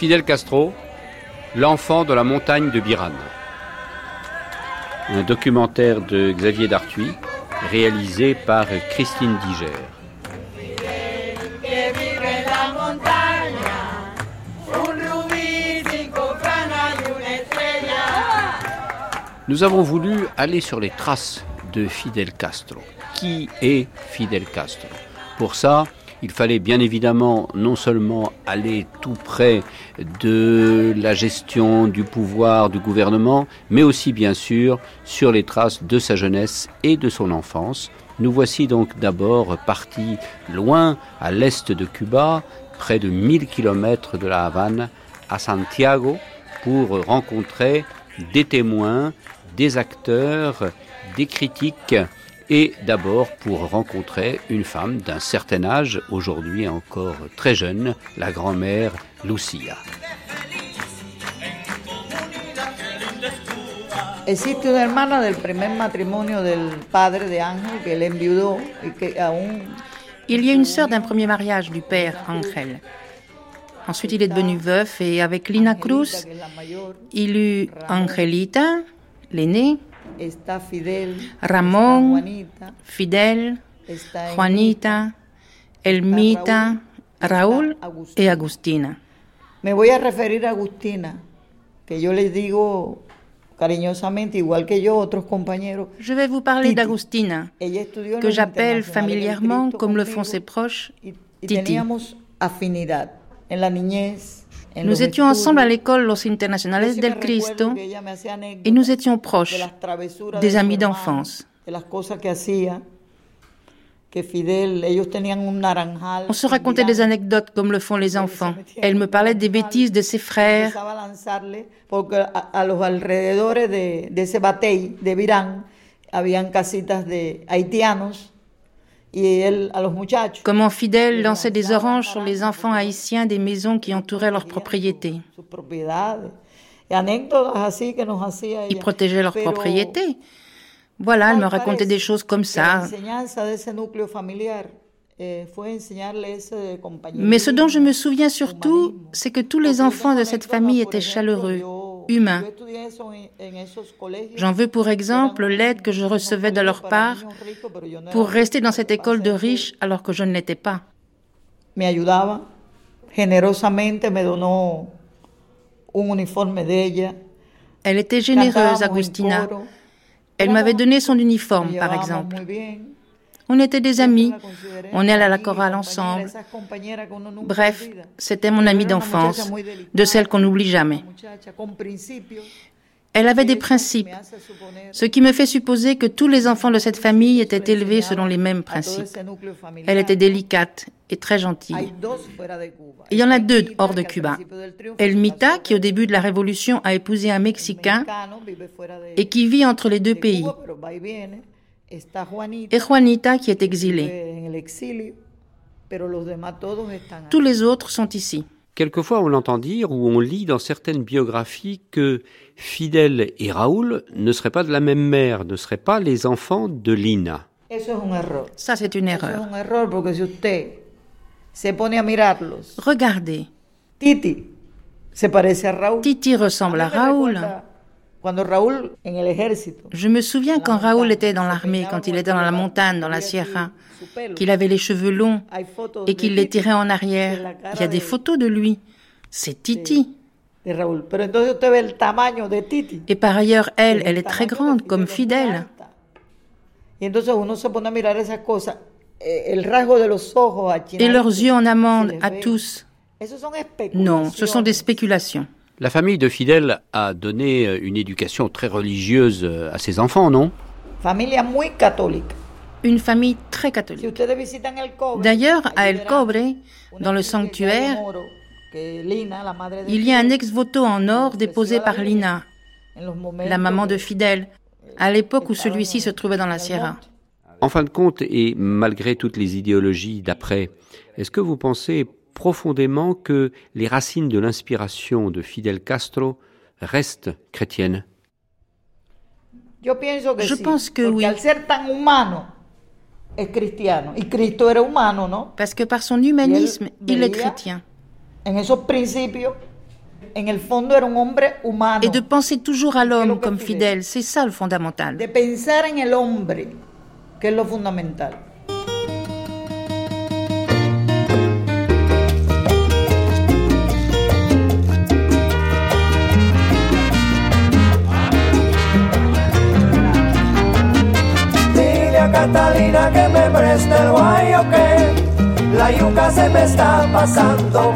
Fidel Castro, l'enfant de la montagne de Biran. Un documentaire de Xavier Dartuy, réalisé par Christine Diger. Nous avons voulu aller sur les traces de Fidel Castro. Qui est Fidel Castro? Pour ça, il fallait bien évidemment non seulement aller tout près de la gestion du pouvoir du gouvernement, mais aussi bien sûr sur les traces de sa jeunesse et de son enfance. Nous voici donc d'abord partis loin à l'est de Cuba, près de 1000 km de la Havane, à Santiago, pour rencontrer des témoins, des acteurs, des critiques et d'abord pour rencontrer une femme d'un certain âge, aujourd'hui encore très jeune, la grand-mère Lucia. Existe una hermana del primer matrimonio del padre de Ángel que él enviudó y que aún Il y a une sœur d'un premier mariage du père Ángel. Ensuite, il est devenu veuf et avec Lina Cruz, il eut Angelita, l'aînée, está Fidel, Ramón, está Juanita, Fidel, está Juanita, Elmita, Raúl y Agustina. Me voy a referir a Agustina, que yo les digo cariñosamente, igual que yo, otros compañeros. Je vais vous parler d'Agustina, que j'appelle familièrement, comme le font ses proches, y, y Titi. teníamos afinidad en la niñez. Nous étions ensemble à l'école Los Internacionales del Cristo et nous étions proches, des amis d'enfance. On se racontait des anecdotes comme le font les enfants. Elle me parlait des bêtises de ses frères. De, los muchachos. Comment Fidel lançait des oranges sur les enfants haïtiens des maisons qui entouraient leurs propriétés. Ils protégeaient leurs propriétés. Voilà, elle me racontait des choses comme ça. Eh. Mais ce dont je me souviens surtout, c'est que tous les enfants de cette famille étaient chaleureux, J'en veux pour exemple l'aide que je recevais de leur part pour rester dans cette école de riches alors que je ne l'étais pas. Me ayudaba generosamente, me donó un uniforme de ella. Elle était généreuse, Agustina. Elle m'avait donné son uniforme, par exemple. On était des amis, on allait à la chorale ensemble. Bref, c'était mon amie d'enfance, de celle qu'on n'oublie jamais. Elle avait des principes, ce qui me fait supposer que tous les enfants de cette famille étaient élevés selon les mêmes principes. Elle était délicate et très gentille. Il y en a deux hors de Cuba. Elmita, qui au début de la Révolution a épousé un Mexicain et qui vit entre les deux de pays, Et Juanita, qui est exilée. Tous les autres sont ici. Quelquefois, on entend dire ou on lit dans certaines biographies que Fidel et Raoul ne seraient pas de la même mère, ne seraient pas les enfants de Lina. Ça, c'est une erreur. Regardez, Titi. Titi ressemble à Raoul. Je me souviens quand Raoul était dans l'armée, quand il était dans la montagne, dans la sierra, qu'il avait les cheveux longs et qu'il les tirait en arrière. Il y a des photos de lui. C'est Titi. Et par ailleurs, elle, El elle est très grande, comme cosas. eh, Et leurs yeux en amande à tous. Non, ce sont des spéculations. La famille de Fidel a donné euh, une éducation très religieuse euh, à ses enfants, non? Familia muy católica. Une famille très catholique. D'ailleurs, à El Cobre, dans le sanctuaire, il y a un ex-voto en or déposé par Lina, la maman de Fidel, à l'époque où celui-ci se trouvait dans la Sierra. En fin de compte, et malgré toutes les idéologies d'après, est-ce que vous pensez profondément que les racines de l'inspiration de Fidel Castro restent chrétiennes Je pense que oui. Parce que par son humanisme, il est chrétien. Et de penser toujours à l'homme comme fidèle, c'est ça le fondamental. De pensar en el hombre, que es lo fundamental. Catalina que me preste el guayo que la yuca se me está pasando.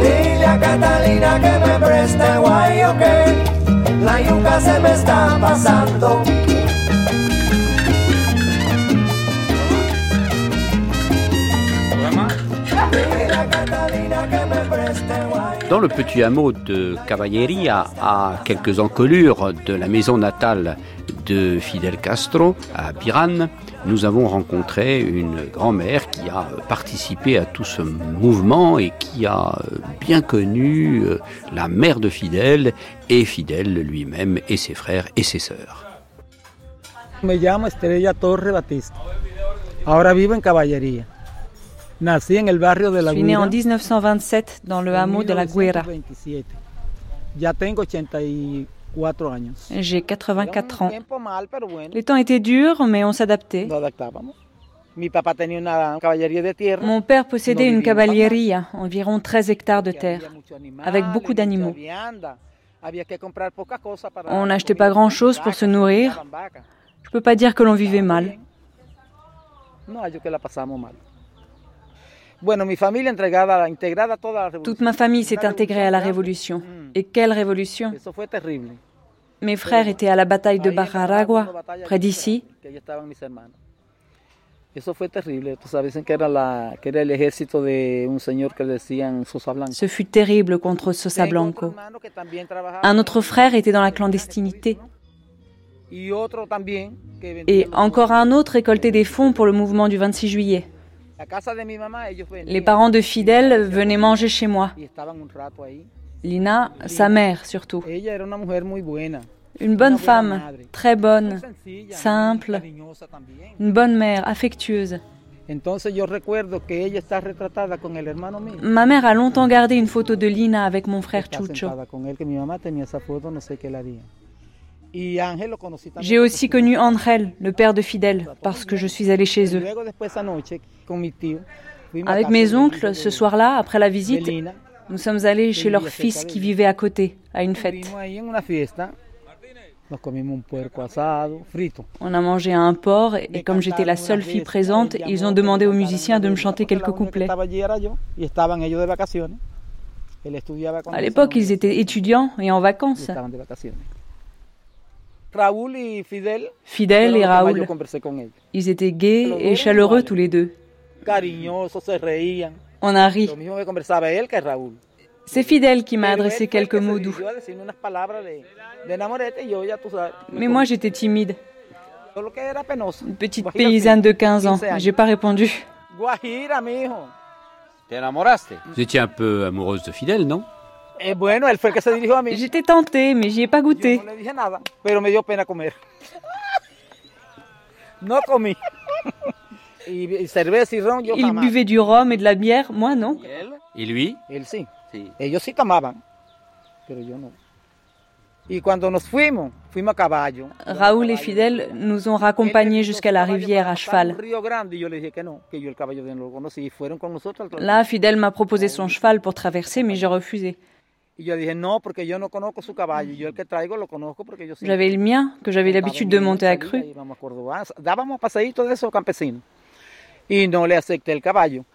Dile a Catalina que me preste el guayo que la yuca se me está pasando. Dile a Catalina que me preste. Dans le petit hameau de Caballeria, à quelques encolures de la maison natale de Fidel Castro, à Biran, nous avons rencontré une grand-mère qui a participé à tout ce mouvement et qui a bien connu euh, la mère de Fidel et Fidel lui-même et ses frères et ses sœurs. Me llamo Estrella Torre Batista. Ahora vivo en Caballería. Je La suis né en Guira. 1927 dans le hameau de la Guera. 1927. Ya tengo 84 años. J'ai 84 ans. Les temps étaient durs, mais on s'adaptait. Mon père possédait une caballeria, environ 13 hectares de terre. avec beaucoup d'animaux. On n'achetait pas grand-chose pour se nourrir. Je peux pas dire que l'on vivait mal. Toute ma famille s'est intégrée à la révolution. grande. Et quelle révolution? Mm. Mes frères étaient à la bataille de batalla près d'ici. Ce fut terrible contre Sosa Blanco. Un autre frère était dans la clandestinité. Et encore un autre récoltait des fonds pour le mouvement du 26 juillet. Les parents de Fidel venaient manger chez moi. Lina, sa mère surtout. Une bonne femme, très bonne, simple. une bonne mère, affectueuse. Ma mère a longtemps gardé une photo de Lina avec mon frère Chucho. J'ai aussi connu Angel, le père de Fidel, parce que je suis allée chez eux. Avec mes oncles, ce soir-là, après la visite, nous sommes allés chez leur fils qui vivait à côté, à une fête. On a mangé un porc et comme j'étais la seule fille présente, ils ont demandé aux musiciens de me chanter quelques couplets. À l'époque, ils étaient étudiants et en vacances. Raúl y Fidel. Fidel et Raoul, ils étaient gais et chaleureux tous les deux. On a ri. C'est Fidel qui m'a adressé quelques mots doux. Mais moi, j'étais timide, une petite paysanne de 15 ans. 15 años. J'ai pas répondu. Vous étiez un peu amoureuse de Fidel, non? Eh, bueno, él fue el que se dirigió a mí. J'étais tentée, mais j'y ai pas Yo goûté. no le dije nada, pero me dio pena comer. No comí. Y, y cerveza y ron, yo Il jamás. buvait du rhum et de la bière, moi non. Et lui? Él sí. Sí. Ellos sí tomaban, pero yo no. Y cuando nos fuimos, fuimos a caballo. Raoul et Fidel nous ont raccompagnés jusqu'à la rivière à cheval. Là, Fidel m'a proposé son cheval pour traverser, mais j'ai refusé. Y yo dije, no, porque yo no conozco su caballo. Yo el que traigo lo conozco porque yo sí. J'avais le mien, que j'avais l'habitude de monter à cru. Íbamos a Córdoba, dábamos paseítos de esos campesinos. Y no le acepté el caballo.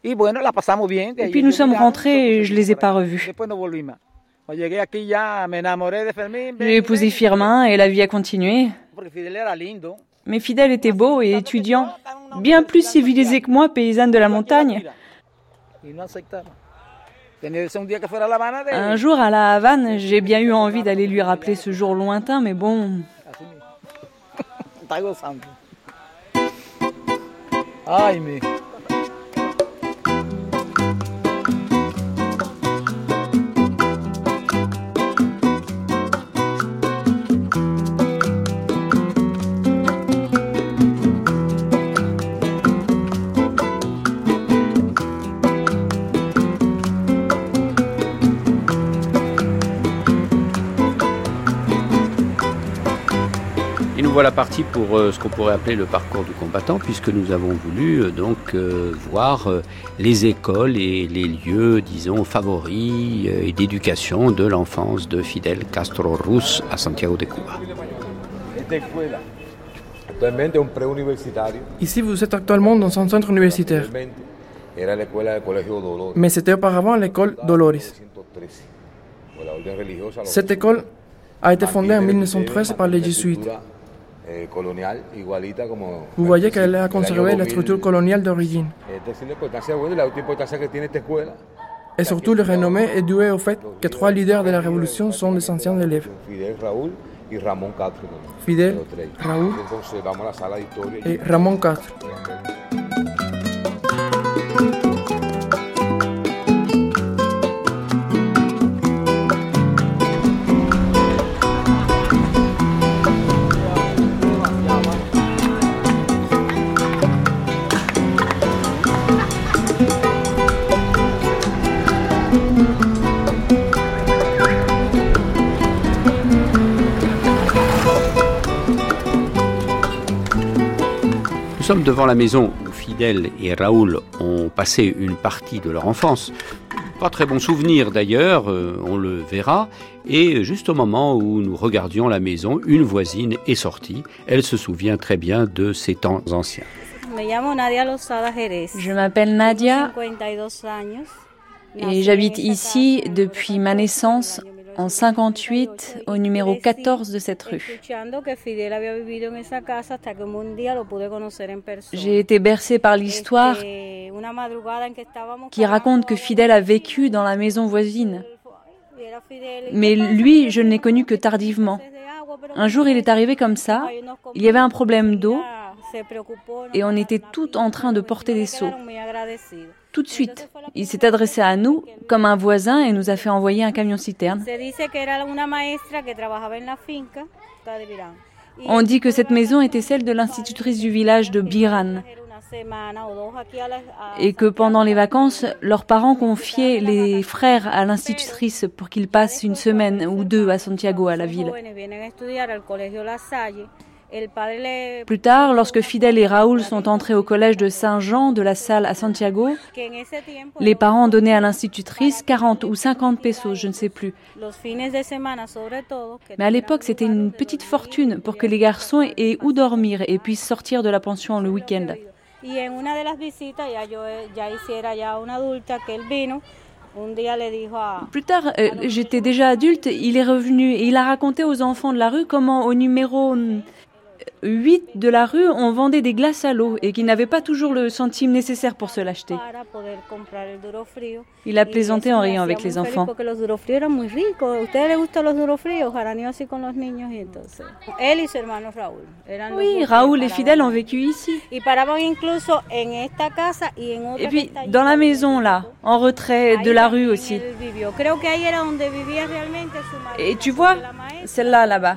Y bueno, la pasamos bien. de Et puis nous sommes rentrés et je les ai pas revus. Después no volví más. Cuando llegué aquí ya me enamoré de Fermín. J'ai épousé Firmin et la vie a continué. Porque Fidel era lindo. Mais Fidel était beau et étudiant, bien plus civilisé que moi, paysanne de la montagne. Un jour à la Havane, j'ai bien eu envie d'aller lui rappeler ce jour lointain, mais bon, Así mismo. voilà partis pour euh, ce qu'on pourrait appeler le parcours du combattant, puisque nous avons voulu euh, donc euh, voir les écoles et les lieux, disons, favoris et d'éducation de l'enfance de Fidel Castro Ruz à Santiago de Cuba. Ici, vous êtes actuellement dans un centre universitaire. Mais c'était auparavant l'école Dolores. Cette école a été fondée en 1913 par les jésuites. Vous voyez qu'elle a conservé la structure coloniale d'origine. Et surtout, le renommée est dû au fait que trois leaders de la révolution sont des anciens élèves. Fidel, Raúl et Ramón Castro. Nous sommes devant la maison où Fidel et Raoul ont passé une partie de leur enfance. Pas très bon souvenir d'ailleurs, euh, on le verra. Et juste au moment où nous regardions la maison, une voisine est sortie. Elle se souvient très bien de ces temps anciens. Je m'appelle Nadia et j'habite ici depuis ma naissance en 58 au numéro 14 de cette rue. J'ai été bercée par l'histoire qui raconte que Fidel a vécu dans la maison voisine. Mais lui, je ne l'ai connu que tardivement. Un jour, il est arrivé comme ça. Il y avait un problème d'eau et on était tout en train de porter des seaux. Tout de suite, il s'est adressé à nous comme un voisin et nous a fait envoyer un camion citerne. On dit que cette maison était celle de l'institutrice du village de Biran. et que pendant les vacances, leurs parents confiaient les frères à l'institutrice pour qu'ils passent une semaine ou deux à Santiago, à la ville. Plus tard, lorsque Fidel et Raoul sont entrés au collège de Saint-Jean de la Salle à Santiago, les parents donnaient à l'institutrice 40 ou 50 pesos, je ne sais plus. Mais à l'époque, c'était une petite fortune pour que les garçons aient où dormir et puissent sortir de la pension le week-end. Plus tard, euh, j'étais déjà adulte, il est revenu et il a raconté aux enfants de la rue comment au numéro 8 de la rue, on vendait des glaces à l'eau et qui n'avaient pas toujours le centime nécessaire pour se l'acheter. Il a plaisanté en riant avec les enfants. Oui, Raoul et Fidel ont vécu ici. Et puis, dans la maison, là, en retrait de la rue aussi. Et tu vois, celle-là, là-bas.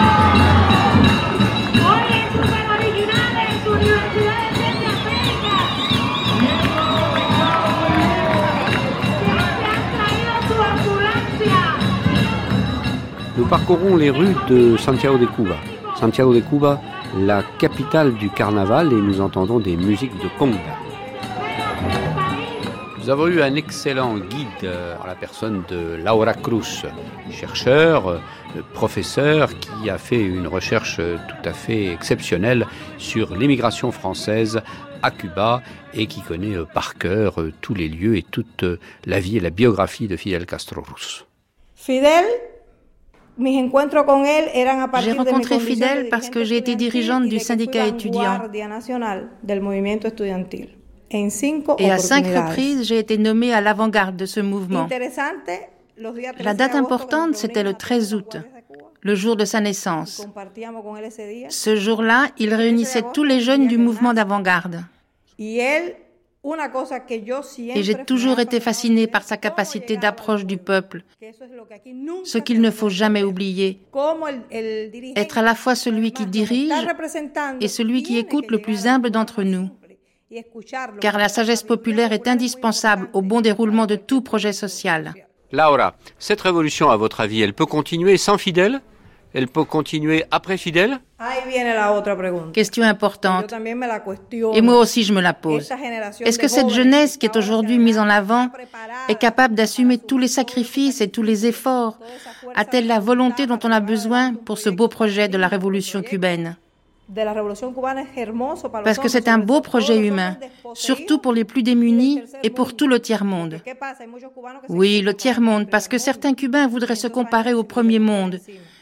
Nous parcourons les rues de Santiago de Cuba. Santiago de Cuba, la capitale du carnaval, et nous entendons des musiques de conga. Nous avons eu un excellent guide euh, en la personne de Laura Cruz, chercheur, euh, professeur qui a fait une recherche tout à fait exceptionnelle sur l'immigration française à Cuba et qui connaît euh, par cœur tous les lieux et toute la vie et la biographie de Fidel Castro Ruz. Fidel j'ai rencontré Fidel parce que j'ai été dirigeante du syndicat étudiant. Et à cinq reprises, j'ai été nommée à l'avant-garde de ce mouvement. La date importante, c'était le 13 août, le jour de sa naissance. Ce jour-là, il réunissait tous les jeunes du mouvement d'avant-garde. Et j'ai toujours été fascinée par sa capacité d'approche du peuple, ce qu'il ne faut jamais oublier. Être à la fois celui qui dirige et celui qui écoute le plus humble d'entre nous. Car la sagesse populaire est indispensable au bon déroulement de tout projet social. Laura, cette révolution, à votre avis, elle peut continuer sans Fidel Elle peut continuer après Fidel Question importante. Et moi aussi, je me la pose. Est-ce que cette jeunesse qui est aujourd'hui mise en avant est capable d'assumer tous les sacrifices et tous les efforts? A-t-elle la volonté dont on a besoin pour ce beau projet de la révolution cubaine? parce que c'est un beau projet humain, surtout pour les plus démunis et pour tout le tiers-monde. Oui, le tiers-monde, parce que certains Cubains voudraient se comparer au premier monde,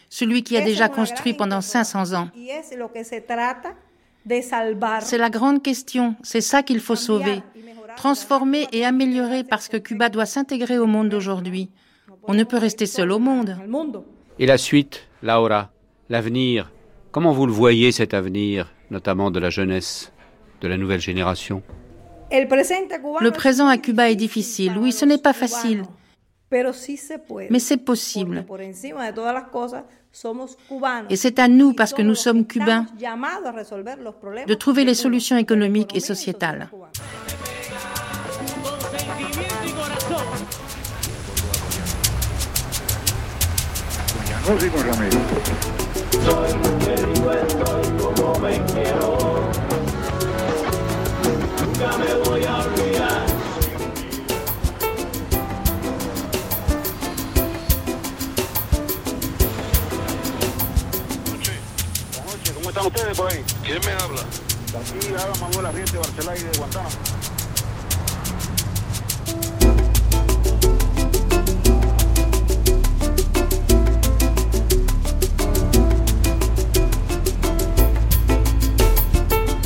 celui qui a déjà construit pendant 500 ans. C'est la grande question, c'est ça qu'il faut sauver, transformer et améliorer parce que Cuba doit s'intégrer au monde d'aujourd'hui. On ne peut rester seul au monde. Et la suite, Laura, l'avenir, comment vous le voyez cet avenir, notamment de la jeunesse, de la nouvelle génération? Le présent à Cuba est difficile, oui, ce n'est pas facile. Mais c'est possible. Et c'est à nous, parce que nous sommes cubains, de trouver les solutions économiques et sociétales. Están ustedes por ahí? ¿Quién me habla? Aquí habla Manuel Arriente, Barcelona y de Guantánamo.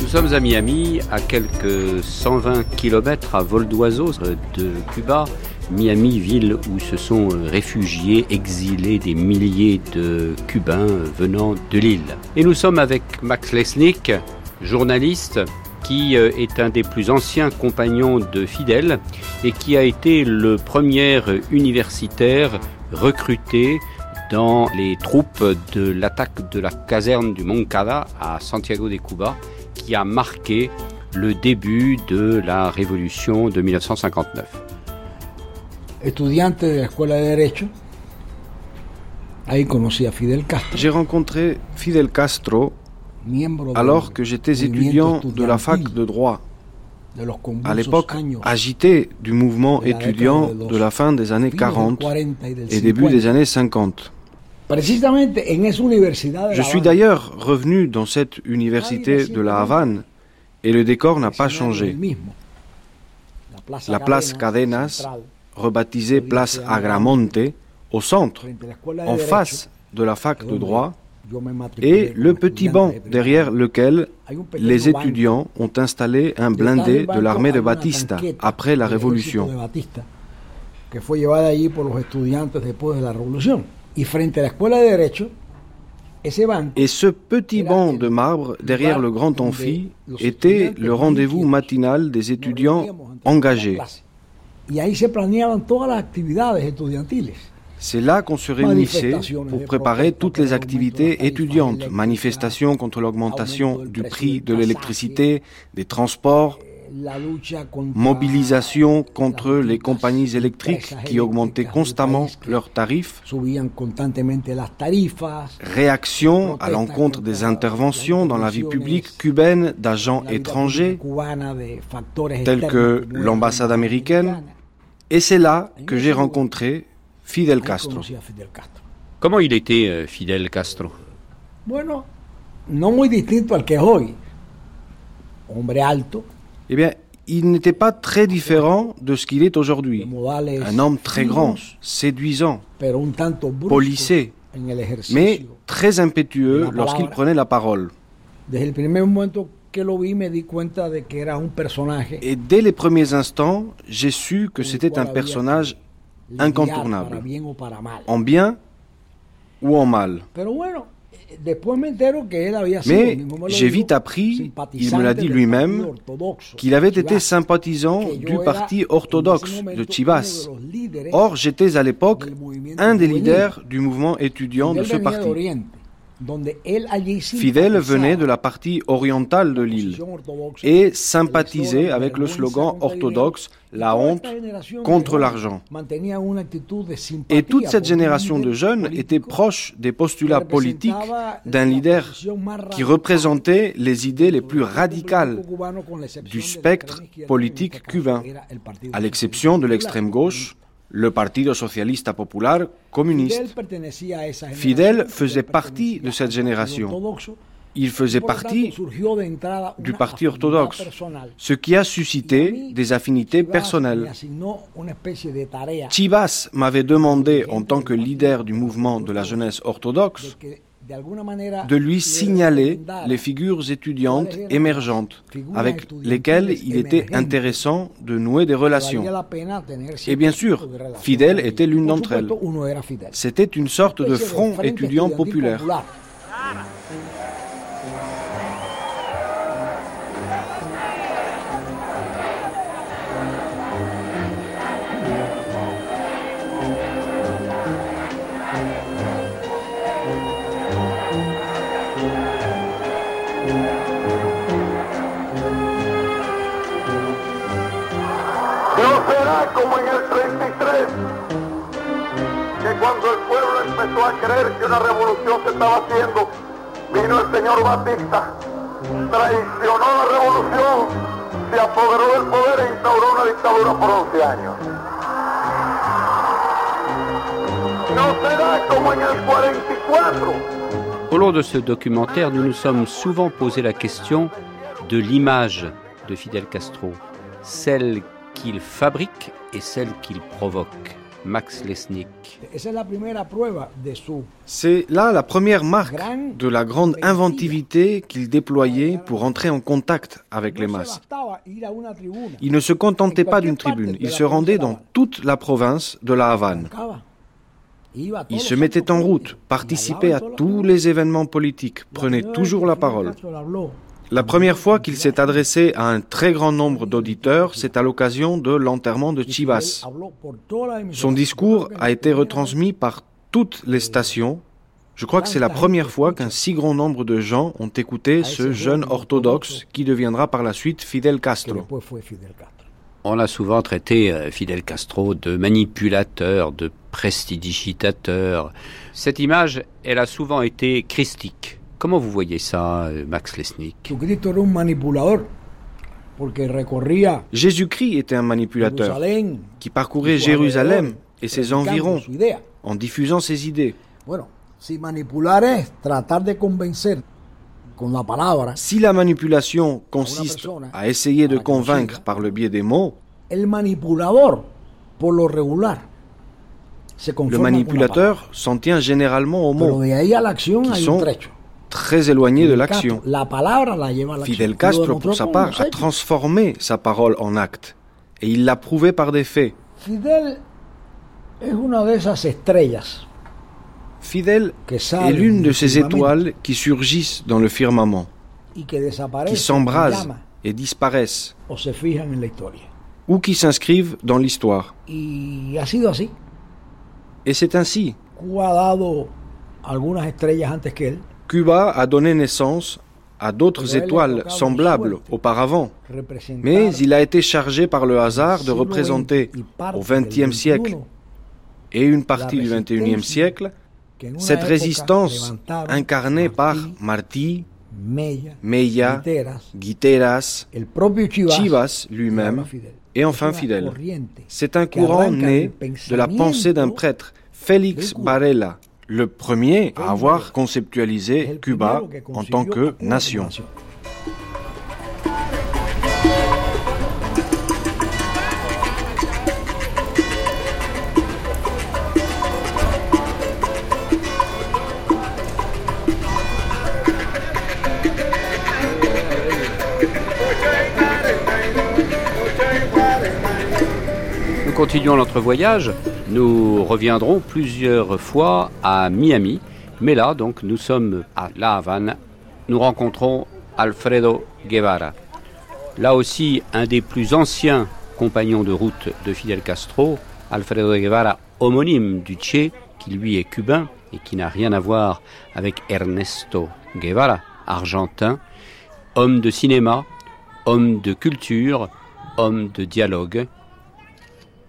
Nous sommes à Miami, à quelques 120 km à vol d'oiseau de Cuba. Miami, ville où se sont réfugiés, exilés des milliers de Cubains venant de l'île. Et nous sommes avec Max Lesnick, journaliste, qui euh, est un des plus anciens compagnons de Fidel et qui a été le premier universitaire recruté dans les troupes de l'attaque de la caserne du Moncada à Santiago de Cuba, qui a marqué le début de la révolution de 1959. J'ai rencontré Fidel Castro alors que j'étais étudiant de la fac de droit. À l'époque agité du mouvement étudiant de la fin des années 40 et début des années 50. Je suis d'ailleurs revenu dans cette université de la Havane et le décor n'a pas changé. La place Cadenas rebaptisée place Agramonte, au centre, en face de la fac de droit, et le petit banc derrière lequel les étudiants ont installé un blindé de l'armée de Batista après la Révolution. Et ce petit banc de marbre derrière le grand amphi était le rendez-vous matinal des étudiants engagés. C'est là qu'on se réunissait pour préparer toutes les activités étudiantes, manifestations contre l'augmentation du prix de l'électricité, des transports, mobilisation contre les compagnies électriques qui augmentaient constamment leurs tarifs, réaction à l'encontre des interventions dans la vie publique cubaine d'agents étrangers tels que l'ambassade américaine, et c'est là que j'ai rencontré Fidel Castro. Comment il était euh, Fidel Castro? Eh bien, il n'était pas très différent de ce qu'il est aujourd'hui. Un homme très grand, séduisant, polissé, mais très impétueux lorsqu'il prenait la parole. Et dès les premiers instants, j'ai su que c'était un personnage incontournable, en bien ou en mal. Mais j'ai vite appris, il me l'a dit lui-même, qu'il avait été sympathisant du parti orthodoxe de Chivas. Or, j'étais à l'époque un des leaders du mouvement étudiant de ce parti. Fidel venait de la partie orientale de l'île et sympathisait avec le slogan orthodoxe La honte contre l'argent. Et toute cette génération de jeunes était proche des postulats politiques d'un leader qui représentait les idées les plus radicales du spectre politique cubain, à l'exception de l'extrême gauche le Partido Socialista Popular communiste. Fidel faisait partie de cette génération. Il faisait partie du Parti orthodoxe, ce qui a suscité des affinités personnelles. Chivas m'avait demandé, en tant que leader du mouvement de la jeunesse orthodoxe, de lui signaler les figures étudiantes émergentes avec lesquelles il était intéressant de nouer des relations. Et bien sûr, Fidel était l'une d'entre elles. C'était une sorte de front étudiant populaire. Cuando el pueblo empezó a creer que una revolución se estaba haciendo, vino el señor Batista, traicionó la revolución, se apoderó del poder e instauró una dictadura por 11 años. No será como en el 44. Au long de ce documentaire, nous nous sommes souvent posé la question de l'image de Fidel Castro, celle qu'il fabrique et celle qu'il provoque. Max Lesnick. C'est là la première marque de la grande inventivité qu'il déployait pour entrer en contact avec les masses. Il ne se contentait pas d'une tribune, il se rendait dans toute la province de la Havane. Il se mettait en route, participait à tous les événements politiques, prenait toujours la parole. La première fois qu'il s'est adressé à un très grand nombre d'auditeurs, c'est à l'occasion de l'enterrement de Chivas. Son discours a été retransmis par toutes les stations. Je crois que c'est la première fois qu'un si grand nombre de gens ont écouté ce jeune orthodoxe qui deviendra par la suite Fidel Castro. On a souvent traité euh, Fidel Castro de manipulateur, de prestidigitateur. Cette image, elle a souvent été christique. Comment vous voyez ça, euh, Max Lesnick Jésus-Christ était un manipulateur qui parcourait Jérusalem et ses environs en diffusant ses idées. Si la manipulation consiste à essayer de convaincre par le biais des mots, le manipulateur s'en tient généralement aux mots, qui sont très éloigné de l'action. Fidel Castro, pour sa part, a transformé sa parole en acte. Et il l'a prouvé par des faits. Fidel est l'une de ces étoiles qui surgissent dans le firmament, qui s'embrasent et disparaissent, ou qui s'inscrivent dans l'histoire. Et c'est ainsi. Cuba a donné naissance à d'autres étoiles semblables auparavant, mais il a été chargé par le hasard de représenter au XXe siècle et une partie du XXIe siècle cette résistance incarnée par Martí, Meilla, Guiteras, Chivas lui-même et enfin Fidel. C'est un courant né de la pensée d'un prêtre, Félix Varela, le premier à avoir conceptualisé Cuba en tant que nation. Continuons notre voyage nous reviendrons plusieurs fois à Miami Mais là, donc, nous sommes à La Havane. Nous rencontrons Alfredo Guevara. Là aussi, un des plus anciens compagnons de route de Fidel Castro, Alfredo Guevara, homonyme du Che, qui lui est cubain et qui n'a rien à voir avec Ernesto Guevara, argentin, homme de cinéma, homme de culture, homme de dialogue.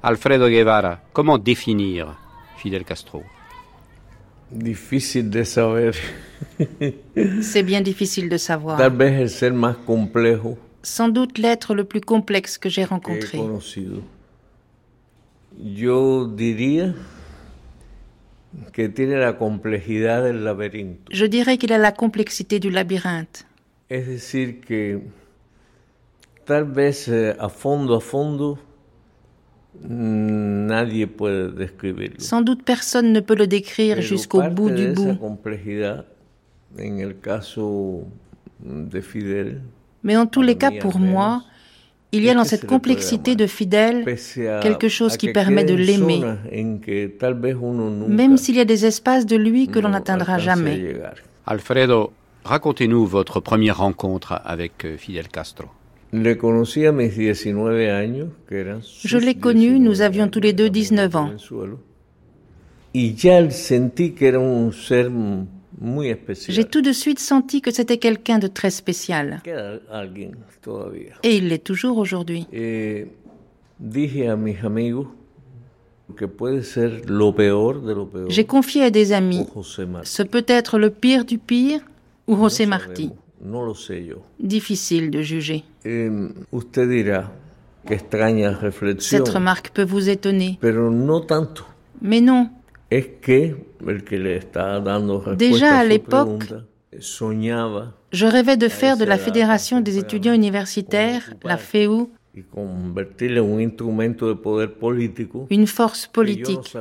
Alfredo Guevara, comment définir Fidel Castro? Difficile de saber. C'est bien difficile de savoir. Tal vez el ser más complejo Sans doute l'être le plus complexe que j'ai rencontré. Yo diría que tiene la complejidad del laberinto. Je dirais qu'il a la complexité du labyrinthe. Es decir que tal vez eh, a fondo a fondo describirlo. Sans doute personne ne peut le décrire jusqu'au bout du bout. complejidad en el caso de Fidel mais en tous les cas, pour moi, il y a dans cette complexité de fidèle quelque chose qui permet de l'aimer, même s'il y a des espaces de lui que l'on n'atteindra jamais. Alfredo, racontez-nous votre première rencontre avec euh, Fidel Castro. Je l'ai connu, nous avions tous les deux 19 ans. J'ai tout de suite senti que c'était quelqu'un de très spécial. Et il l'est toujours aujourd'hui. J'ai confié à des amis, ce peut être le pire du pire ou José Martí. Difficile de juger. Cette remarque peut vous étonner. Mais non. Déjà à l'époque, je rêvais de faire de la Fédération des étudiants universitaires, la FEU, une force politique.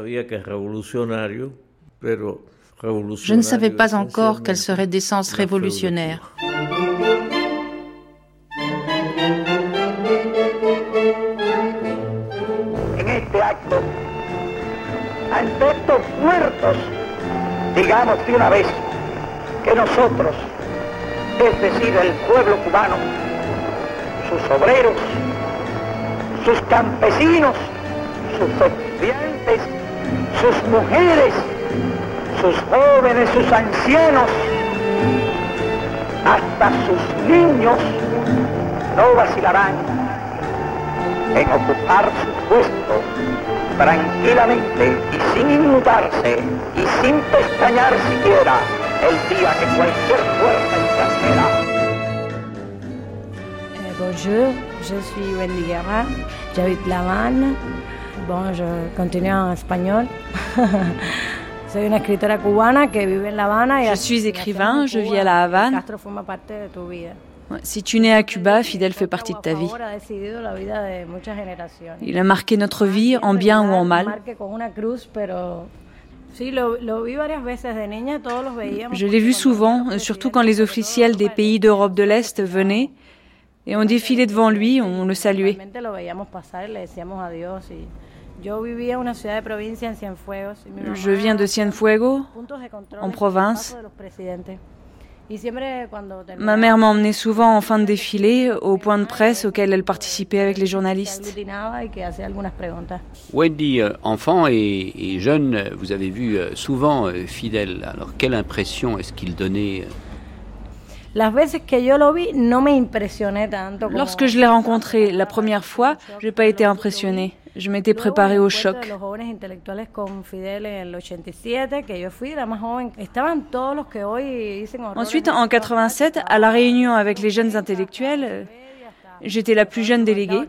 Je ne savais pas encore quelle serait d'essence révolutionnaire. ante estos muertos, digamos de una vez que nosotros, es decir, el pueblo cubano, sus obreros, sus campesinos, sus estudiantes, sus mujeres, sus jóvenes, sus ancianos, hasta sus niños, no vacilarán en ocupar su puesto tranquilamente y sin inmutarse y sin pestañear siquiera el día que cualquier fuerza extranjera. Eh, bonjour, je suis Wendy Guerra, j'habite La Havane. Bon, je continue en espagnol. Je suis écrivain, je vis à La Havane. Si tu nais à Cuba, Fidel fait partie de ta vie. Il a marqué notre vie en bien ou en mal. Je l'ai vu souvent, surtout quand les officiels des pays d'Europe de l'Est venaient et on défilait devant lui, on le saluait. Je viens de Cienfuegos, en province. Ma mère m'emmenait souvent en fin de défilé au point de presse auquel elle participait avec les journalistes. Wendy, euh, enfant et, jeune, vous avez vu euh, souvent euh, Fidel. Alors, quelle impression est-ce qu'il donnait Lorsque je l'ai rencontré la première fois, je n'ai pas été impressionnée. Je m'étais préparée au choc. Ensuite, en 87, à la réunion avec les jeunes intellectuels, j'étais la plus jeune déléguée.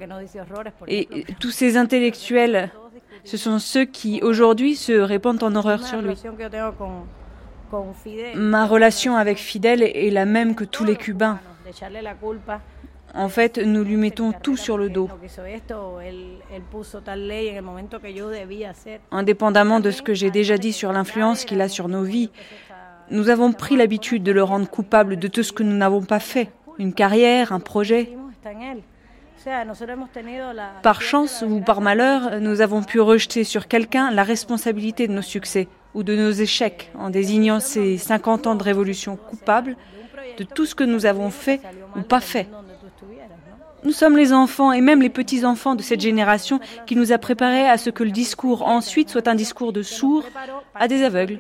Et tous ces intellectuels, ce sont ceux qui aujourd'hui se répandent en horreur sur lui. Ma relation avec Fidel est la même que tous les Cubains. En fait, nous lui mettons tout sur le dos. Indépendamment de ce que j'ai déjà dit sur l'influence qu'il a sur nos vies, nous avons pris l'habitude de le rendre coupable de tout ce que nous n'avons pas fait, une carrière, un projet. Par chance ou par malheur, nous avons pu rejeter sur quelqu'un la responsabilité de nos succès. ou de nos échecs en désignant ces 50 ans de révolution coupables de tout ce que nous avons fait ou pas fait. Nous sommes les enfants et même les petits-enfants de cette génération qui nous a préparés à ce que le discours ensuite soit un discours de sourds à des aveugles.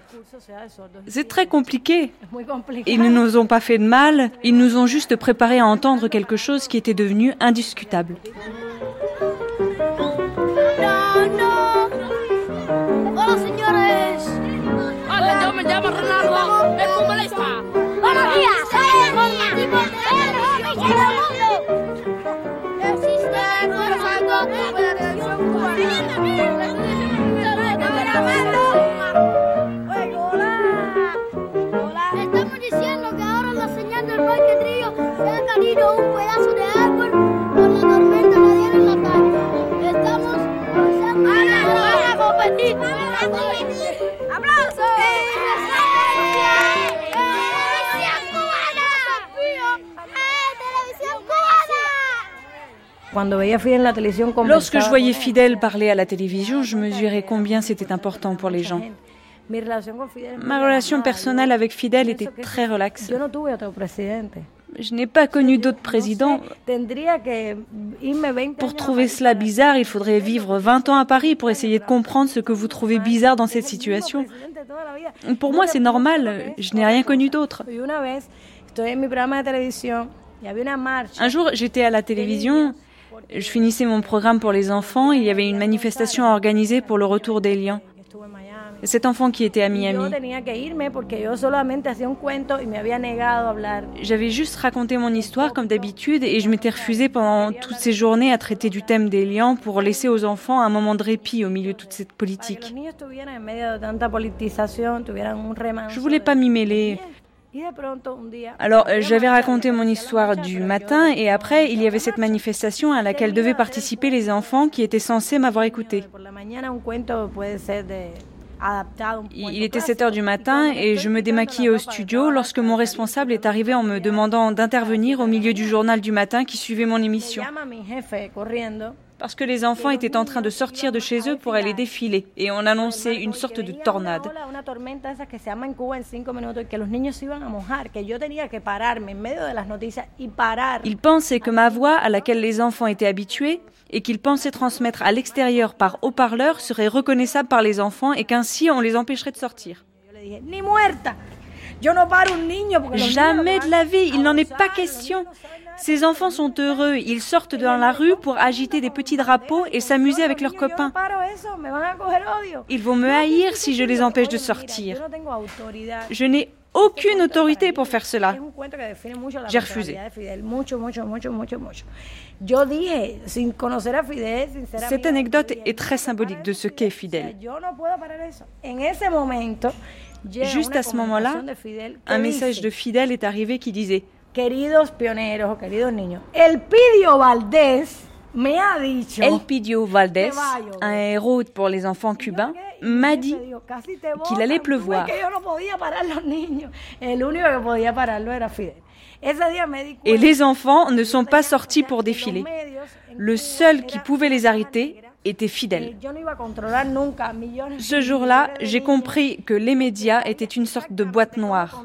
C'est très compliqué. Ils ne nous ont pas fait de mal, ils nous ont juste préparés à entendre quelque chose qui était devenu indiscutable. Estamos diciendo que ahora la señal del Parque Trillo se ha caído un pedazo de árbol Lorsque je voyais Fidel parler à la télévision, je mesurais combien c'était important pour les gens. Ma relation personnelle avec Fidel était très relaxe. Je n'ai pas connu d'autres présidents. Pour trouver cela bizarre, il faudrait vivre 20 ans à Paris pour essayer de comprendre ce que vous trouvez bizarre dans cette situation. Pour moi, c'est normal. Je n'ai rien connu d'autre. Un jour, j'étais à la télévision je finissais mon programme pour les enfants. Il y avait une manifestation organisée pour le retour des lions. Cet enfant qui était à Miami. J'avais juste raconté mon histoire comme d'habitude et je m'étais refusée pendant toutes ces journées à traiter du thème des lions pour laisser aux enfants un moment de répit au milieu de toute cette politique. Je voulais pas m'y mêler. Alors, euh, j'avais raconté mon histoire du matin et après, il y avait cette manifestation à laquelle devaient participer les enfants qui étaient censés m'avoir écouté. Il était 7 heures du matin et je me démaquillais au studio lorsque mon responsable est arrivé en me demandant d'intervenir au milieu du journal du matin qui suivait mon émission parce que les enfants étaient en train de sortir de chez eux pour aller défiler et on annonçait une sorte de tornade. Ils pensaient que ma voix, à laquelle les enfants étaient habitués, et qu'ils pensaient transmettre à l'extérieur par haut-parleur serait reconnaissable par les enfants et qu'ainsi on les empêcherait de sortir. Jamais de la vie, il n'en est pas question. Ces enfants sont heureux, ils sortent dans la rue pour agiter des petits drapeaux et s'amuser avec leurs copains. Ils vont me haïr si je les empêche de sortir. Je n'ai aucune autorité pour faire cela. J'ai refusé. Cette anecdote est très symbolique de ce qu'est Fidel. Juste à ce moment-là, un message de Fidel est arrivé qui disait queridos pioneros, queridos niños, Elpidio Valdés me ha dicho. Elpidio Valdés, un héros pour les enfants cubains, m'a dit qu'il allait pleuvoir. Et les enfants ne sont pas sortis pour défiler. Le seul qui pouvait les arrêter était fidèle. Ce jour-là, j'ai compris que les médias étaient une sorte de boîte noire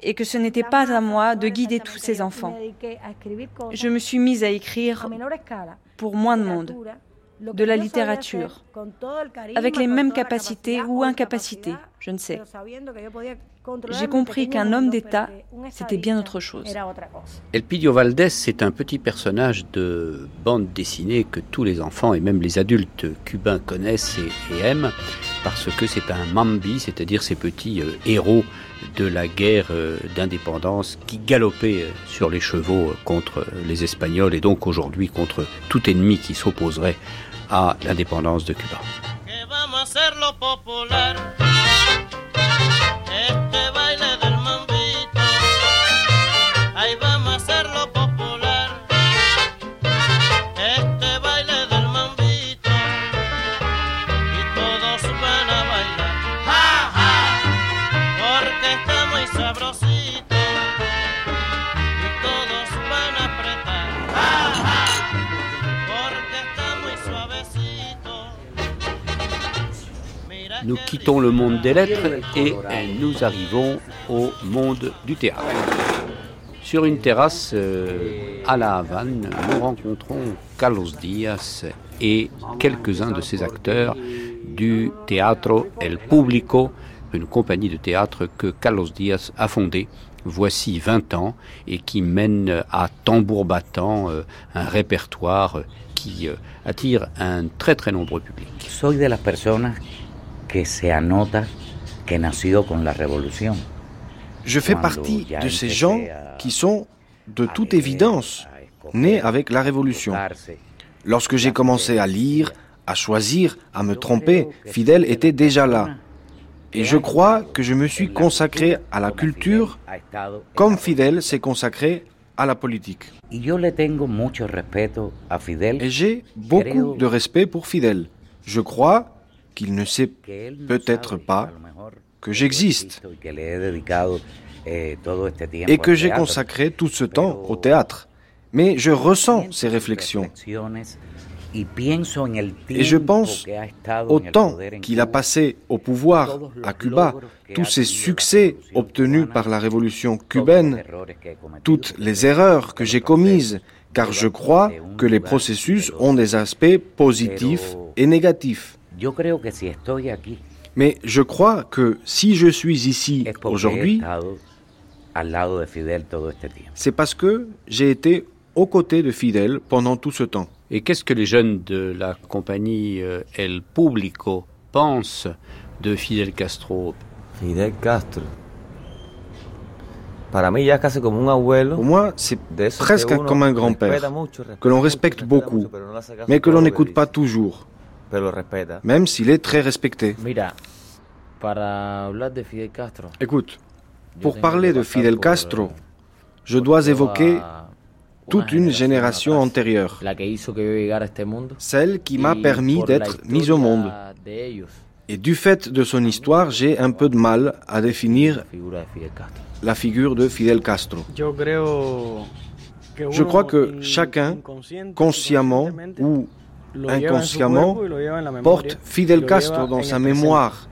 et que ce n'était pas à moi de guider tous ces enfants. Je me suis mise à écrire pour moins de monde, de la littérature, avec les mêmes capacités ou incapacités, je ne sais. J'ai compris qu'un homme d'État, c'était bien autre chose. Elpidio Valdés, c'est un petit personnage de bande dessinée que tous les enfants et même les adultes cubains connaissent et, aiment, parce que c'est un mambi, c'est-à-dire ces petits euh, héros de la guerre euh, d'indépendance qui galopaient euh, sur les chevaux contre les Espagnols et donc aujourd'hui contre tout ennemi qui s'opposerait à l'indépendance de Cuba. Nous quittons le monde des lettres et nous arrivons au monde du théâtre. Sur une terrasse euh, à La Havane, nous rencontrons Carlos Díaz et quelques-uns de ses acteurs du Teatro El Público, une compagnie de théâtre que Carlos Díaz a fondée voici 20 ans et qui mène à tambour battant euh, un répertoire qui euh, attire un très très nombreux public. Que se anota que nacido con la revolución. Je fais partie de ces gens qui sont, de toute évidence, nés avec la Révolution. Lorsque j'ai commencé à lire, à choisir, à me tromper, Fidel était déjà là. Et je crois que je me suis consacré à la culture comme Fidel s'est consacré à la politique. Et j'ai beaucoup de respect pour Fidel. Je crois qu'il ne sait peut-être pas que j'existe et que j'ai consacré tout ce temps au théâtre. Mais je ressens ces réflexions et je pense au temps qu'il a passé au pouvoir à Cuba, tous ces succès obtenus par la révolution cubaine, toutes les erreurs que j'ai commises, car je crois que les processus ont des aspects positifs et négatifs. Mais je crois que si je suis ici aujourd'hui, c'est parce que j'ai été aux côtés de Fidel pendant tout ce temps. Et qu'est-ce que les jeunes de la compagnie euh, El Público pensent de Fidel Castro? Fidel Castro. Pour moi, c'est presque comme un grand-père, que l'on respecte beaucoup, mais que l'on n'écoute pas toujours, même s'il est très respecté. Écoute, pour parler de Fidel Castro, je dois évoquer toute une génération antérieure, celle qui m'a permis d'être mis au monde. Et du fait de son histoire, j'ai un peu de mal à définir la figure de Fidel Castro. Je crois que chacun, consciemment ou inconsciemment, porte Fidel Castro dans sa mémoire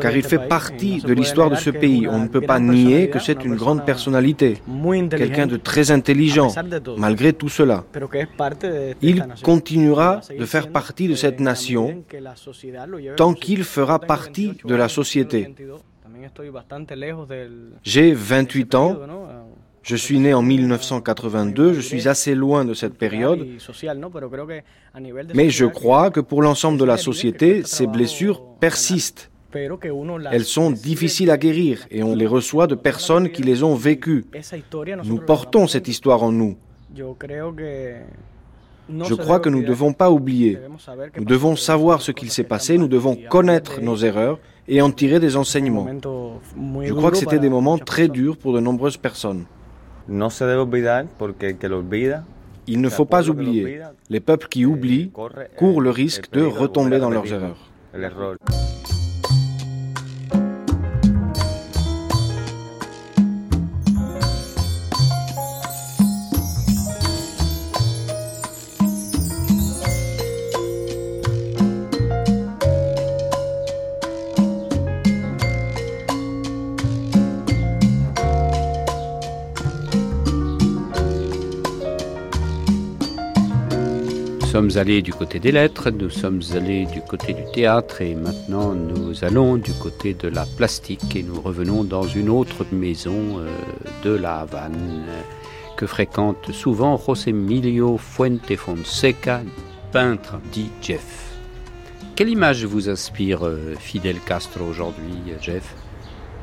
car il fait partie de l'histoire de ce pays. On ne peut pas nier que c'est une grande personnalité, quelqu'un de très intelligent, malgré tout cela. Il continuera de faire partie de cette nation tant qu'il fera partie de la société. J'ai 28 ans. Je suis né en 1982, je suis assez loin de cette période, mais je crois que pour l'ensemble de la société, ces blessures persistent. Elles sont difficiles à guérir et on les reçoit de personnes qui les ont vécues. Nous portons cette histoire en nous. Je crois que nous ne devons pas oublier. Nous devons savoir ce qu'il s'est passé, nous devons connaître nos erreurs et en tirer des enseignements. Je crois que c'était des moments très durs pour de nombreuses personnes. Il ne faut pas oublier. Les peuples qui oublient courent le risque de retomber dans leurs erreurs. Sommes allés du côté des lettres, nous sommes allés du côté du théâtre et maintenant nous allons du côté de la plastique et nous revenons dans une autre maison euh, de la Havane que fréquente souvent José Emilio Fuente Fonseca, peintre, dit Jeff. Quelle image vous inspire euh, Fidel Castro aujourd'hui, Jeff?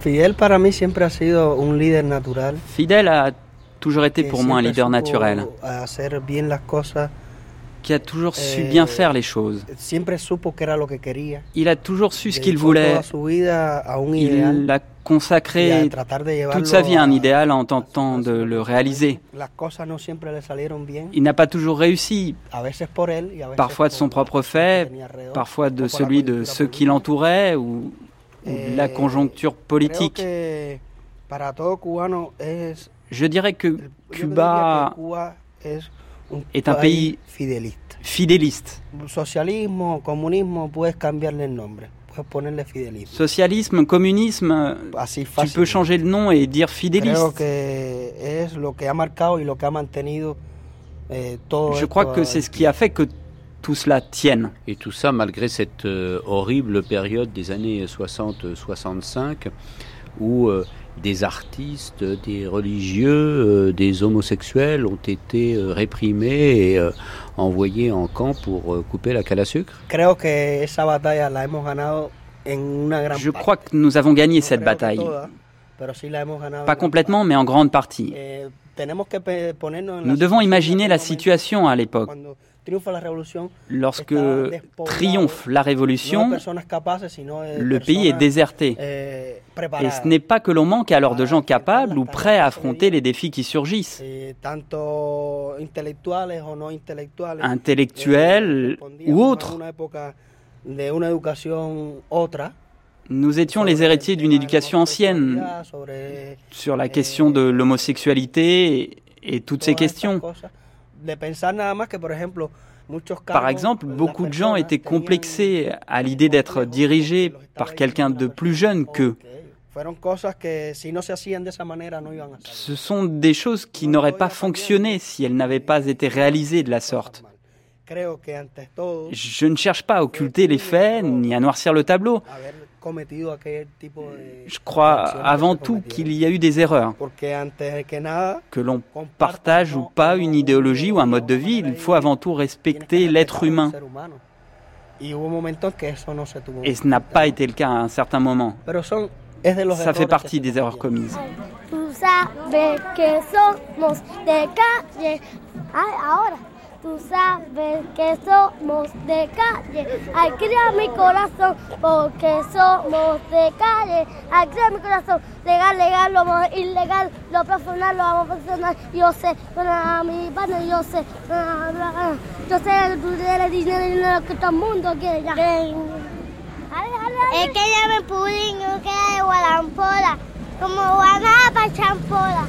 Fidel para mí siempre ha sido un líder natural. Fidel a toujours été pour moi un leader naturel. Hacer bien las cosas qui a toujours su bien faire les choses. Il a toujours su ce qu'il voulait. Il a consacré toute sa vie à un idéal en tentant de le réaliser. Il n'a pas toujours réussi, parfois de son propre fait, parfois de celui de ceux qui l'entouraient ou, de la conjoncture politique. Je dirais que Cuba est un pays fidéliste. Socialisme, communisme, puedes cambiarle el nombre. Socialisme, communisme, tu peux changer le nom et dire fidéliste. Je crois que c'est ce qui a fait que tout cela tienne. Et tout ça malgré cette euh, horrible période des années 60-65 où euh, des artistes, des religieux, euh, des homosexuels ont été réprimés et envoyés en camp pour couper la canne à sucre Je crois que nous avons gagné cette bataille. Pas complètement, mais en grande partie. Eh, nous devons imaginer la situation à l'époque. Lorsque triomphe la révolution, le pays est déserté. Eh, Et ce n'est pas que l'on manque alors de gens capables ou prêts à affronter les défis qui surgissent. Eh, Intellectuels eh, ou autres. Nous étions les héritiers d'une éducation ancienne sur la question de l'homosexualité et toutes ces questions. Par exemple, beaucoup de gens étaient complexés à l'idée d'être dirigés par quelqu'un de plus jeune qu'eux. Ce sont des choses qui n'auraient pas fonctionné si elles n'avaient pas été réalisées de la sorte. Je ne cherche pas à occulter les faits ni à noircir le tableau. Je crois avant tout qu'il y a eu des erreurs. Que l'on partage ou pas une idéologie ou un mode de vie, il faut avant tout respecter l'être humain. Et ce n'a pas été le cas à un certain moment. Ça fait partie des erreurs commises. Tú sabes que somos de calle, ay cría mi corazón, porque somos de calle, ay cría mi corazón, legal, legal, lo vamos ilegal, lo profesional, lo vamos a profesional, yo sé, para mi padre, yo sé, yo sé el dinero, dinero que todo el mundo quiere ya. Es que llame pudín, que hay gualampola, como guanapa champola.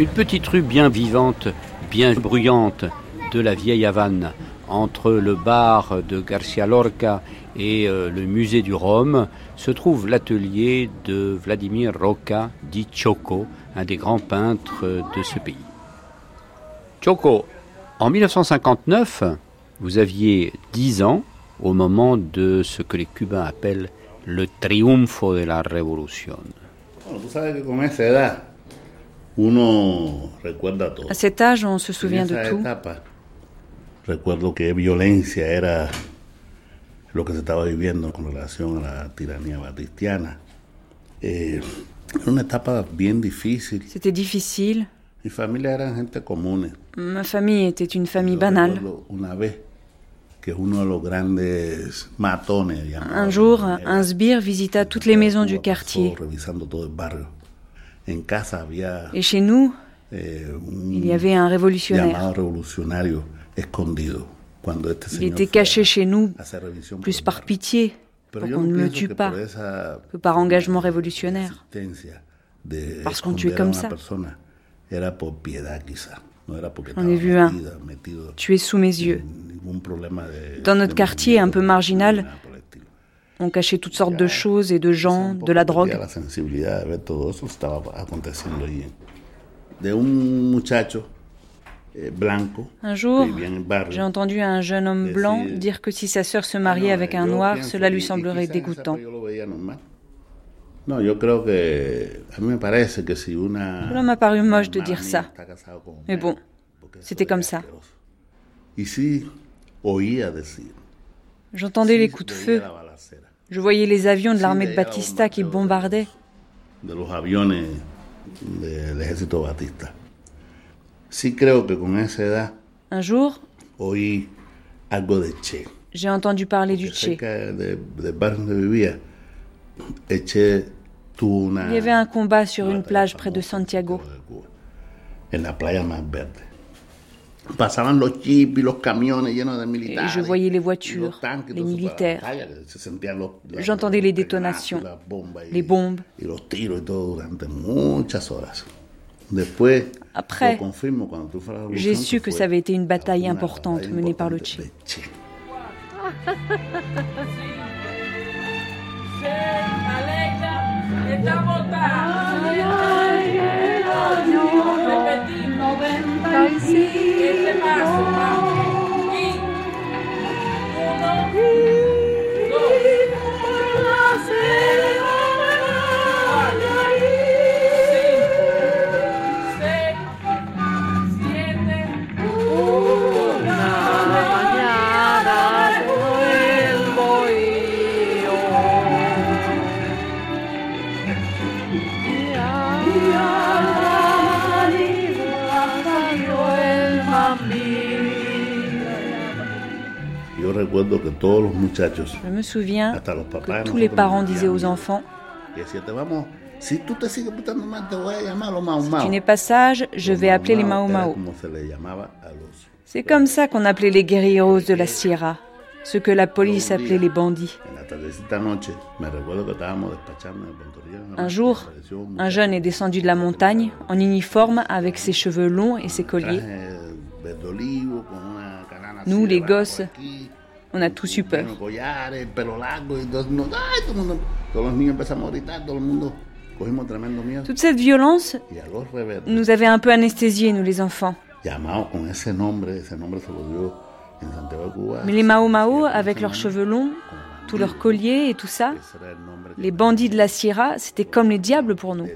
Une petite rue bien vivante, bien bruyante de la vieille Havane, entre le bar de Garcia Lorca et euh, le musée du Rhum, se trouve l'atelier de Vladimir Roca, dit Choco, un des grands peintres de ce pays. Choco, en 1959, vous aviez 10 ans au moment de ce que les Cubains appellent le triunfo de la révolution. À cet âge, on se souvient de tout. Recuerdo que violencia era lo que se estaba viviendo con relación a la tiranía batistiana. Era una etapa bien difícil. C'était difficile. Mi familia eran gente común. Ma famille était une famille banale. Una vez que uno de los grandes matones, Un jour, un sbire visita toutes les maisons du quartier. Et chez nous, eh, il y avait un révolutionnaire. Il était caché chez nous, plus par pitié, pour qu'on ne le tue pas, que par engagement révolutionnaire. Parce qu'on tuait comme ça. J'en ai vu un, tué sous mes yeux. Dans notre quartier un peu marginal, on cachait toutes sortes de choses et de gens, de la drogue. Eh, un jour, j'ai entendu un jeune homme blanc dire que si sa sœur se mariait avec un noir, cela lui semblerait dégoûtant. Cela m'a paru moche de dire ça. Mais bon, c'était comme ça. J'entendais les coups de feu, je voyais les avions de l'armée de Batista qui bombardaient. Un jour. J'ai entendu parler du Che. Il y avait un combat sur une plage près de Santiago. En la playa más verde. Et je voyais les voitures, les militaires. J'entendais les détonations, les bombes. Y los tiros y todo durante muchas horas. Después, Après, j'ai su que ça avait été une bataille importante menée par le Che. Este marzo, marzo. Y uno. Je me souviens que tous les parents disaient aux enfants si tu n'es pas sage, je vais appeler les Mao Mao. C'est comme ça qu'on appelait les guerrieros de la Sierra, ce que la police appelait les bandits. Un jour, un jeune est descendu de la montagne en uniforme avec ses cheveux longs et ses colliers. Nous, les gosses, on a tous eu peur. Toute cette violence nous avait un peu anesthésiés, nous les enfants. Mais les Mao Mao, avec leurs cheveux longs, tous leurs colliers et tout ça, les bandits de la Sierra, c'était comme les diables pour nous.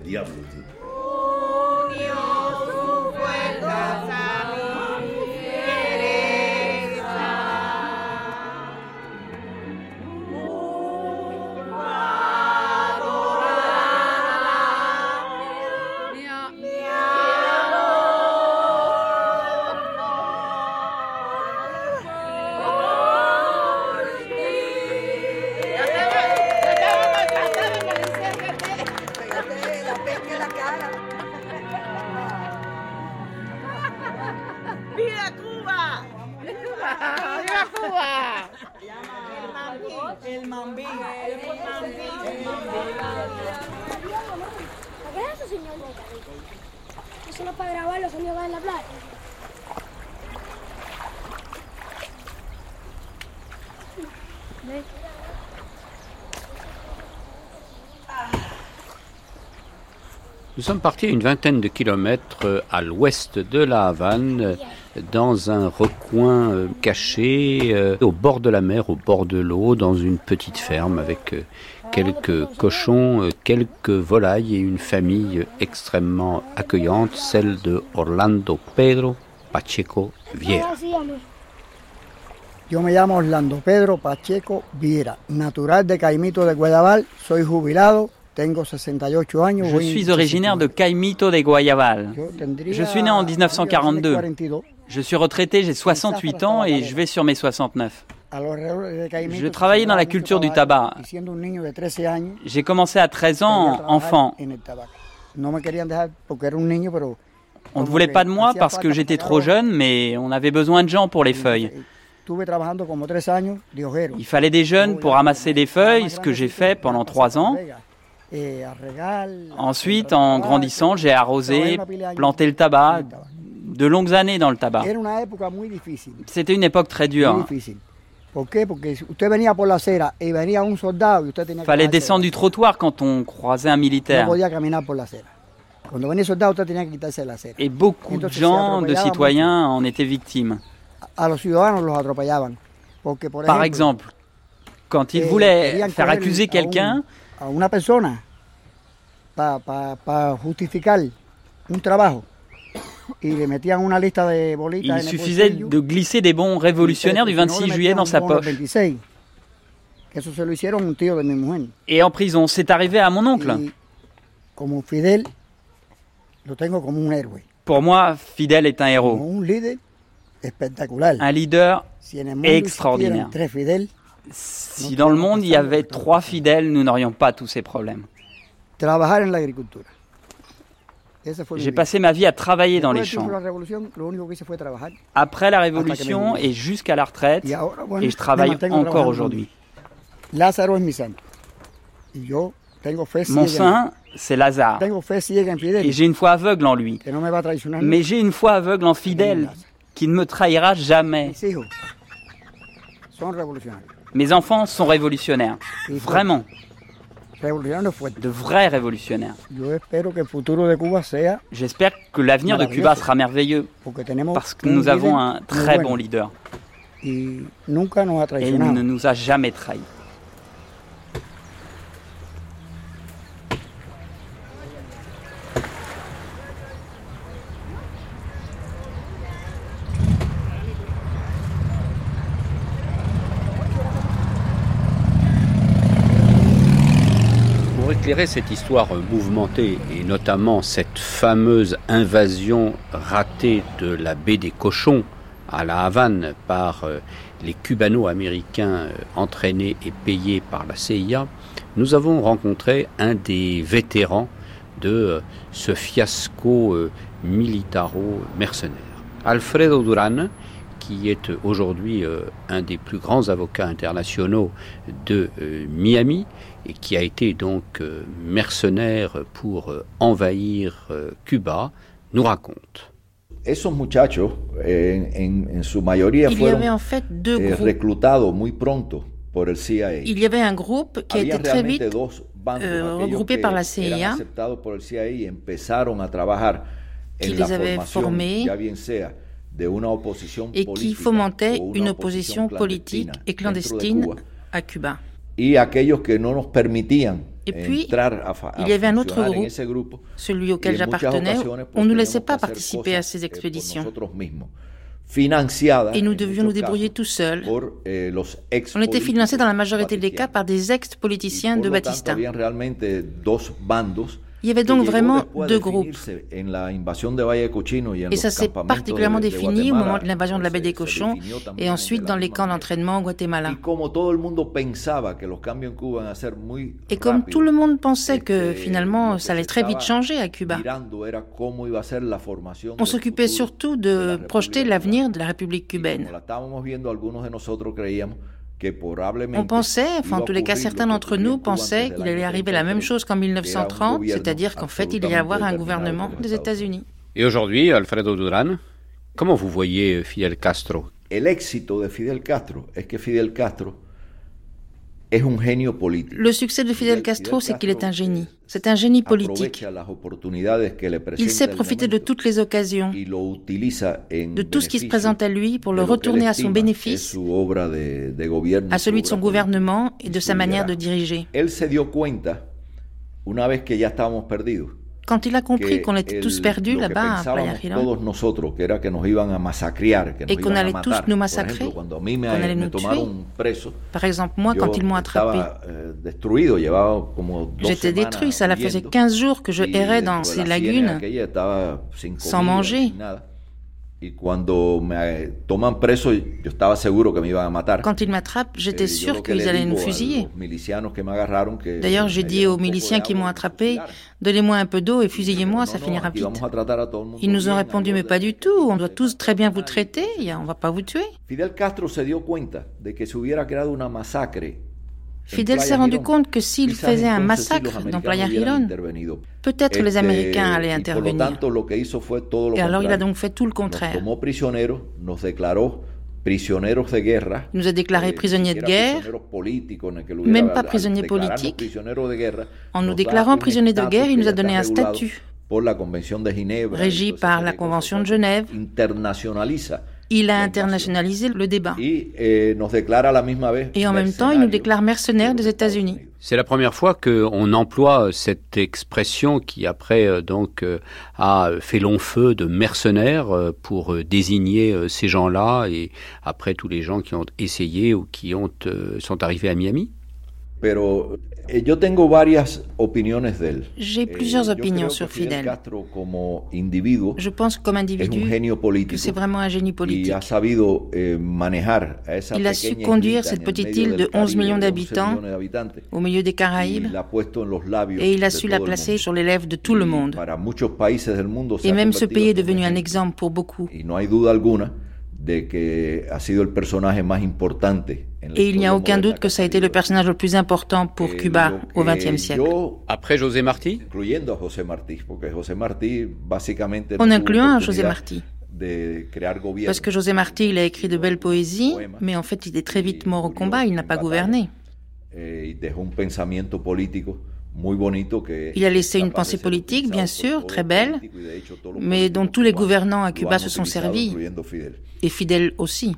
Sommes partis une vingtaine de kilomètres euh, à l'ouest de la Havane, dans un recoin euh, caché euh, au bord de la mer, au bord de l'eau, dans une petite ferme avec quelques cochons, quelques volailles et une famille extrêmement accueillante, celle de Orlando Pedro Pacheco Vieira. Yo me Orlando Pedro Pacheco Viera, natural de Caimito de Guadalajara, soy jubilado, tengo 68 años. Je suis originaire de Caimito de Guayabal. Je suis né en 1942. Je suis retraité, j'ai 68 ans et je vais sur mes 69. Je travaillais dans la culture du tabac. J'ai commencé à 13 ans, enfant. On ne voulait pas de moi parce que j'étais trop jeune, mais on avait besoin de gens pour les feuilles. Il fallait des jeunes pour ramasser des feuilles, ce que j'ai fait pendant trois ans. Ensuite, en grandissant, j'ai arrosé, planté le tabac, de longues années dans le tabac. C'était une époque très dure. Il fallait descendre du trottoir quand on croisait un militaire. Et beaucoup de gens, de citoyens, en étaient victimes. Par exemple, quand ils eh, voulaient faire accuser quelqu'un, il suffisait de glisser des bons révolutionnaires du 26 juillet dans sa poche. Et en prison, c'est arrivé à mon oncle. Pour moi, Fidel est un héros. Un leader extraordinaire. Si dans le monde il y avait trois fidèles, nous n'aurions pas tous ces problèmes. J'ai passé ma vie à travailler dans les champs. Après la révolution et jusqu'à la retraite, et je travaille encore aujourd'hui. Mon saint, c'est Lazare. Et j'ai une foi aveugle en lui. Mais j'ai une foi aveugle en fidèle qui ne me trahira jamais. Mes enfants sont révolutionnaires. Vraiment. De vrais révolutionnaires. J'espère que l'avenir de Cuba sera merveilleux. Parce que nous avons un très bon leader. Et il ne nous a jamais trahis. Éclairer cette histoire mouvementée et notamment cette fameuse invasion ratée de la baie des Cochons à la Havane par euh, les cubano-américains euh, entraînés et payés par la CIA, nous avons rencontré un des vétérans de euh, ce fiasco militaro-mercenaire. Alfredo Duran, qui est aujourd'hui un des plus grands avocats internationaux de Miami et qui a été donc mercenaire pour envahir Cuba, nous raconte. esos muchachos en, en, en su mayoría Il fueron y avait en fait deux eh, reclutados muy pronto por el CIA. Il y avait un groupe qui a été très vite euh, regroupé par la CIA, qui les avait formés et qui fomentait une opposition politique et clandestine à Cuba. Y aquellos que no nos permitían et puis, il y avait un autre groupe, celui auquel j'appartenais, on ne nous laissait pas participer à ces eh, expéditions. Et nous devions nous débrouiller tout seuls. Eh, on était financés dans la majorité des cas par des ex-politiciens de Batista. Il y avait donc vraiment deux groupes. Et ça s'est particulièrement défini au moment de l'invasion de la baie des cochons et ensuite dans les camps d'entraînement au Guatemala. Et comme tout le monde pensait que finalement ça allait très vite changer à Cuba, on s'occupait surtout de projeter l'avenir de la République cubaine. On pensait, enfin en tous les cas certains d'entre nous pensaient qu'il allait arriver la même chose qu'en 1930, c'est-à-dire qu'en fait il allait y avoir un gouvernement des États-Unis. Et aujourd'hui, Alfredo Duran, comment vous voyez Fidel Castro? El éxito de Fidel Castro es que Fidel Castro le succès de Fidel Castro, c'est qu'il est un génie. C'est un génie politique. Il sait profiter de toutes les occasions, de tout ce qui se présente à lui pour le retourner à son bénéfice, à celui de son gouvernement et de sa manière de diriger. Quand il a compris qu'on était tous perdus là-bas à Playa Girón et qu'on allait tous nous massacrer, qu'on allait nous tuer, par exemple moi quand ils m'ont attrapé, eh, j'étais détruit, ça faisait 15 jours que je errais dans ces lagunes sans manger. Quand ils m'attrapent, j'étais eh, sûr qu'ils allaient nous fusiller. D'ailleurs, j'ai dit aux miliciens qui m'ont attrapé, donnez-moi un peu d'eau et fusillez-moi, ça finira vite. Ils nous ont répondu, mais pas du tout, on doit tous très bien vous traiter, on va pas vous tuer. Fidel Castro se dio cuenta de que se hubiera creado una masacre Fidel s'est rendu compte que s'il faisait un massacre dans Playa Girón, peut-être les Américains allaient intervenir. Et alors il a donc fait tout le contraire. Il nous a déclarés eh, prisonniers de guerre, même pas prisonniers politiques. En nous déclarant prisonniers de guerre, il nous a donné un statut régi par la Convention de Genève il a internationalisé le débat. Eh, Et en même temps, il nous déclare mercenaires des États-Unis. C'est la première fois qu'on emploie cette expression qui après euh, donc euh, a fait long feu de mercenaires euh, pour désigner ces gens-là et après tous les gens qui ont essayé ou qui ont, sont arrivés à Miami. Yo tengo varias opiniones de él. J'ai eh, plusieurs opinions sur Fidel. Castro, como individuo, Je pense comme individu c'est vraiment un génie politique. Y ha sabido, eh, manejar a esa il a su conduire cette petite île de 11 millions d'habitants au milieu des Caraïbes et il a su la placer sur les lèvres de tout le monde. Et même ce pays est devenu un exemple pour beaucoup. Y no hay duda alguna de que ha sido el personaje más importante et il n'y a aucun doute que ça a été le personnage le plus important pour eh, Cuba au XXe siècle. Après José Martí En incluant José Martí. Parce que José Martí, il a écrit de belles poésies, mais en fait, il est très vite mort au combat, il n'a pas gouverné. Eh, il a laissé une pensée politique, bien sûr, très belle, mais dont tous les gouvernants à Cuba se sont servis, et Fidel aussi.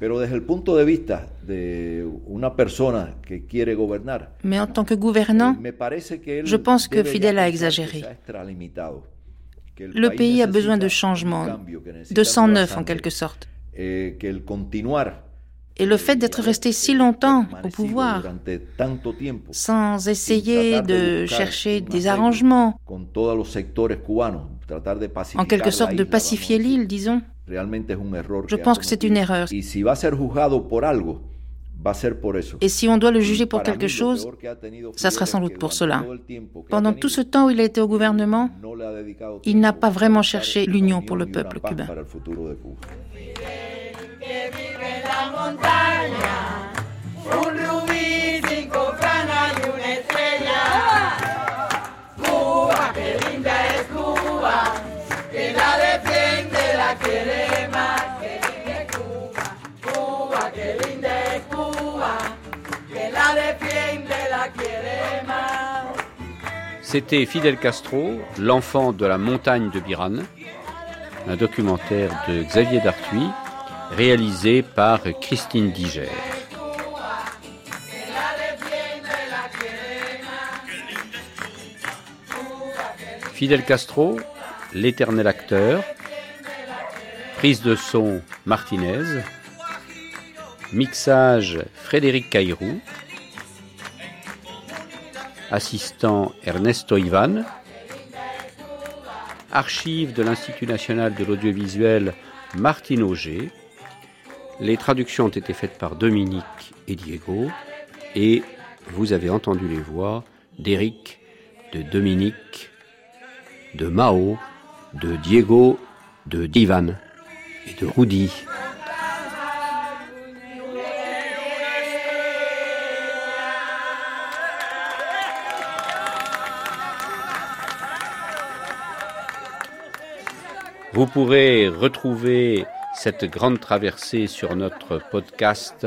Mais en tant que gouvernant, je pense que Fidel a exagéré. Le pays a besoin de changement, de sang neuf en quelque sorte. Et le fait d'être resté si longtemps au pouvoir, sans essayer de chercher des arrangements, en quelque sorte de pacifier l'île, disons, je pense que c'est une erreur. Et si on doit le juger pour quelque chose, ça sera sans doute pour cela. Pendant tout ce temps où il a été au gouvernement, il n'a pas vraiment cherché l'union pour le peuple cubain. C'était Fidel Castro, l'enfant de la montagne de Biran, un documentaire de Xavier Dartuy, réalisé par Christine Diger. Fidel Castro, l'éternel acteur, prise de son Martinez, mixage Frédéric Cairou, assistant Ernesto Ivan, archives de l'Institut national de l'audiovisuel Martine Auger. Les traductions ont été faites par Dominique et Diego et vous avez entendu les voix d'Éric, de Dominique, de Mao, de Diego, de Divan et de Rudy. Vous pourrez retrouver cette grande traversée sur notre podcast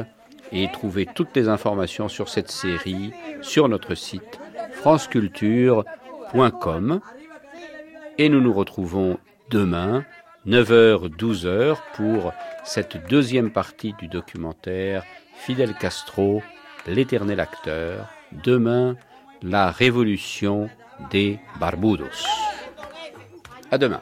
et trouver toutes les informations sur cette série sur notre site franceculture.com. Et nous nous retrouvons demain, 9h-12h, pour cette deuxième partie du documentaire Fidel Castro, l'éternel acteur. Demain, la révolution des Barbudos. À demain.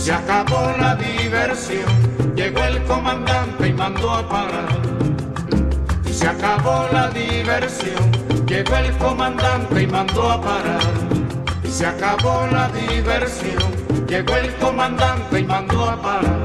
Se acabó la diversión, llegó el comandante y mandó a parar. Se acabó la diversión, llegó el comandante y mandó a parar. Se acabó la diversión, llegó el comandante y mandó a parar.